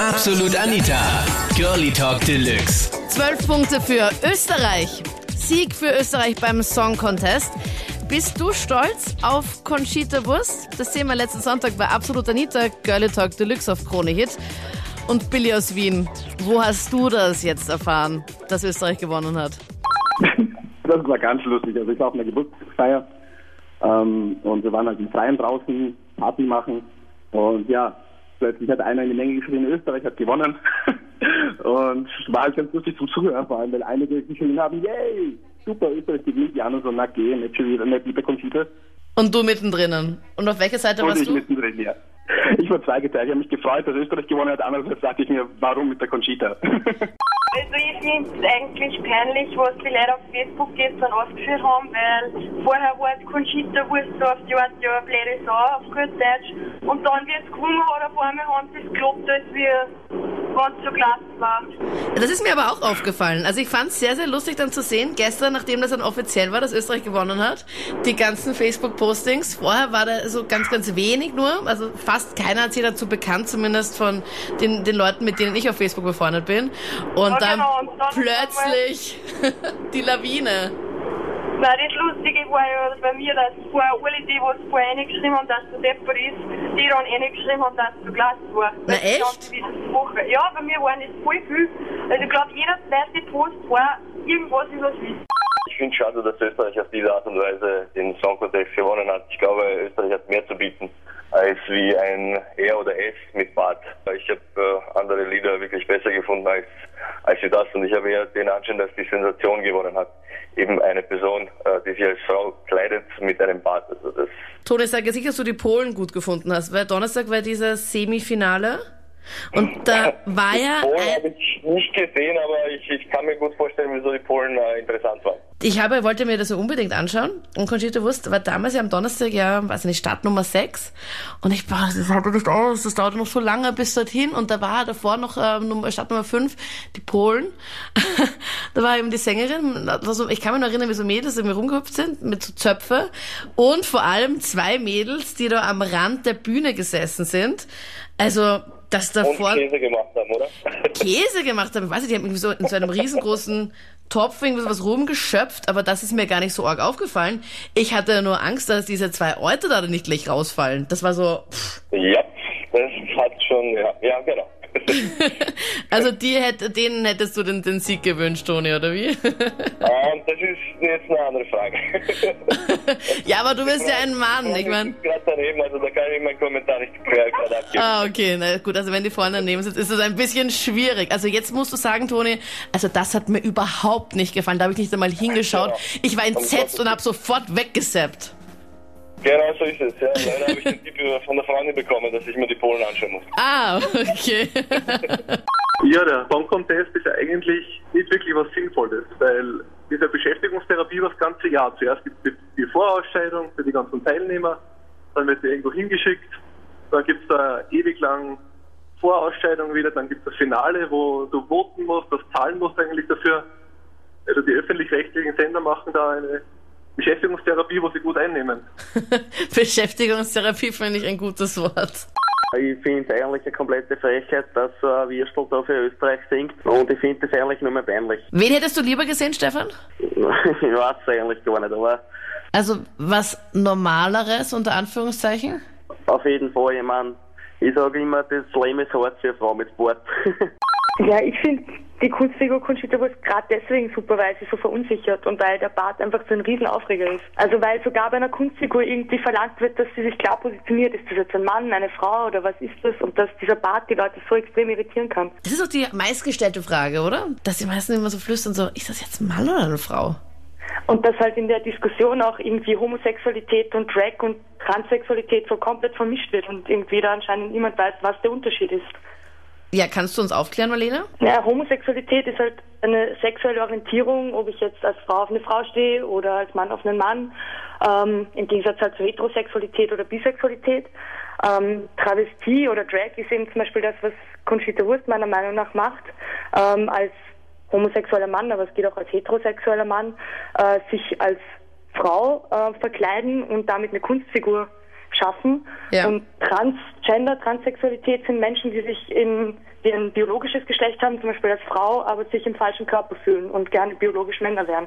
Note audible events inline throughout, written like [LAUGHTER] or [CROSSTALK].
Absolut Anita. Girlie Talk Deluxe. Zwölf Punkte für Österreich. Sieg für Österreich beim Song Contest. Bist du stolz auf Conchita Wurst? Das sehen wir letzten Sonntag bei Absolut Anita, Girlie Talk Deluxe auf Krone Hit. Und Billy aus Wien, wo hast du das jetzt erfahren, dass Österreich gewonnen hat? [LAUGHS] Das war ganz lustig. Also ich war auf einer Geburtstagsfeier ähm, und wir waren halt im Freien draußen, Party machen und ja, plötzlich hat einer in die Menge geschrien, Österreich hat gewonnen. [LAUGHS] und war halt ganz lustig zum Zuhören, vor allem, weil einige geschrien haben, yay, super, Österreich gewinnt, die anderen so, na geh, nicht schon wieder, nicht lieber Computer. Und du mittendrin. Und auf welcher Seite Und warst ich du? mittendrin, ja. Ich war zweigeteilt. Ich habe mich gefreut, dass Österreich gewonnen hat. Andererseits dachte ich mir, warum mit der Conchita? [LAUGHS] Also ich finde es eigentlich peinlich, was die Leute auf Facebook gestern ausgeführt haben, weil vorher war es Conchita Wurst so auf die Art, ja, blöde Sau auf gut Deutsch. Und dann, wie es gewonnen hat, auf einmal haben sie es gelobt, als wir ganz so klasse war. Das ist mir aber auch aufgefallen. Also ich fand es sehr, sehr lustig dann zu sehen, gestern, nachdem das dann offiziell war, dass Österreich gewonnen hat, die ganzen Facebook-Postings. Vorher war da so ganz, ganz wenig nur. Also fast keiner hat sich dazu bekannt, zumindest von den, den Leuten, mit denen ich auf Facebook befreundet bin. Und Ja, dann genau, und dann plötzlich [LAUGHS] die Lawine. Nein, das Lustige war ja bei mir, dass vorher alle die, die vorher reingeschrieben haben, dass du deppert ist, die dann reingeschrieben haben, dass du klasse war. Na, Das echt? Ja, bei mir waren das voll viel. Also ich glaube, jeder zweite Post war irgendwas über das Wissen. Ich finde es schade, dass Österreich auf diese Art und Weise den Song Contest gewonnen hat. Ich glaube, Österreich hat mehr zu bieten als wie ein R oder S mit Bart. Ich habe äh, andere Lieder wirklich besser gefunden als, als das und ich habe eher den Anschein, dass die Sensation gewonnen hat. Eben eine Person, äh, die sich als Frau kleidet mit einem Bart. Also das Toni, sag jetzt nicht, dass du die Polen gut gefunden hast, weil Donnerstag war dieses Semifinale. Und da war ja Polen habe ich nicht gesehen, aber ich, ich kann mir gut vorstellen, wieso die Polen äh, interessant waren. Ich habe, wollte mir das ja unbedingt anschauen. Und Conchita Wurst war damals ja am Donnerstag ja, weiß nicht, Start Nummer 6. Und ich, boah, das hatte nicht aus, das dauerte noch so lange bis dorthin. Und da war davor noch Nummer, Start Nummer 5, die Polen. [LAUGHS] da war eben die Sängerin. Das war so, ich kann mich noch erinnern, wie so Mädels irgendwie rumgehüpft sind mit so Zöpfe. Und vor allem zwei Mädels, die da am Rand der Bühne gesessen sind. Also, das Und davor... Käse gemacht haben, oder? [LAUGHS] Käse gemacht haben. Ich weiß nicht, die haben irgendwie so in so einem riesengroßen Topf irgendwie sowas rumgeschöpft, aber das ist mir gar nicht so arg aufgefallen. Ich hatte nur Angst, dass diese zwei Orte da nicht gleich rausfallen. Das war so, pff. ja, das hat schon, ja, ja genau. [LAUGHS] also die hätte, denen hättest du den, den Sieg gewünscht, Toni, oder wie? [LAUGHS] Ähm, das ist jetzt eine andere Frage. [LAUGHS] ja, aber du bist ja ein Mann, ich meine. gerade daneben, also da kann ich meinen Kommentar nicht gerade abgeben. Ah, okay, na gut, also wenn die vorne daneben sind, ist das ein bisschen schwierig. Also jetzt musst du sagen, Toni, also das hat mir überhaupt nicht gefallen. Da habe ich nicht einmal hingeschaut. Ich war entsetzt und habe sofort weggesappt. Genau so ist es, ja. Leider habe ich den Tipp von der Freundin bekommen, dass ich mir die Polen anschauen muss. Ah, okay. [LAUGHS] Ja, der Song Contest ist ja eigentlich nicht wirklich was Sinnvolles, weil diese Beschäftigungstherapie über das ganze Jahr. Zuerst gibt es die Vorausscheidung für die ganzen Teilnehmer, dann wird sie irgendwo hingeschickt, dann gibt es da ewig lang Vorausscheidung wieder, dann gibt es das Finale, wo du voten musst, das zahlen musst eigentlich dafür. Also die öffentlich-rechtlichen Sender machen da eine Beschäftigungstherapie, wo sie gut einnehmen. [LAUGHS] Beschäftigungstherapie finde ich ein gutes Wort. Ich finde es eigentlich eine komplette Frechheit, dass so ein Würstel da für Österreich singt. Und ich finde das eigentlich nur mehr peinlich. [LAUGHS] Wen hättest du lieber gesehen, Stefan? ich weiß es eigentlich gar nicht, aber Also was Normaleres unter Anführungszeichen? auf jeden Fall, ich meine, ich sage immer, das Leben ist hart für eine Frau mit Sport. [LAUGHS] Ja, ich finde die Kunstfigur Conchita Wurst gerade deswegen super, weil sie so verunsichert und weil der Bart einfach so ein Riesenaufreger ist. Also weil sogar bei einer Kunstfigur irgendwie verlangt wird, dass sie sich klar positioniert. Ist das jetzt ein Mann, eine Frau oder was ist das? Und dass dieser Bart die Leute so extrem irritieren kann. Das ist doch die meistgestellte Frage, oder? Dass die meisten immer so flüstern so, ist das jetzt ein Mann oder eine Frau? Und dass halt in der Diskussion auch irgendwie Homosexualität und Drag und Transsexualität so komplett vermischt wird und irgendwie da anscheinend niemand weiß, was der Unterschied ist. Ja, kannst du uns aufklären, Marlene? Ja, Homosexualität ist halt eine sexuelle Orientierung, ob ich jetzt als Frau auf eine Frau stehe oder als Mann auf einen Mann. Ähm, Im Gegensatz halt zu Heterosexualität oder Bisexualität. Ähm, Travestie oder Drag ist eben zum Beispiel das, was Conchita Wurst meiner Meinung nach macht, ähm, als homosexueller Mann, aber es geht auch als heterosexueller Mann, äh, sich als Frau äh, verkleiden und damit eine Kunstfigur schaffen. Ja. Und Transgender, Transsexualität sind Menschen, die sich in die ein biologisches Geschlecht haben, zum Beispiel als Frau, aber sich im falschen Körper fühlen und gerne biologisch Männer wären.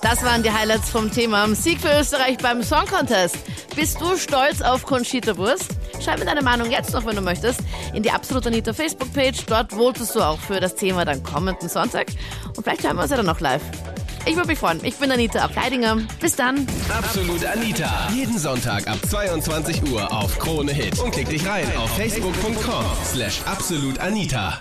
Das waren die Highlights vom Thema Sieg für Österreich beim Song Contest. Bist du stolz auf Conchita Wurst? Schreib mir deine Meinung jetzt noch, wenn du möchtest, in die Absolut Anita Facebook-Page. Dort votest du auch für das Thema dann kommenden Sonntag. Und vielleicht hören wir uns ja dann noch live. Ich würde mich freuen. Ich bin Anita Ableidinger. Bis dann. Absolut Anita. Jeden Sonntag ab 22 Uhr auf Krone Hit. Und klick dich rein auf facebook.com slash absolutanita.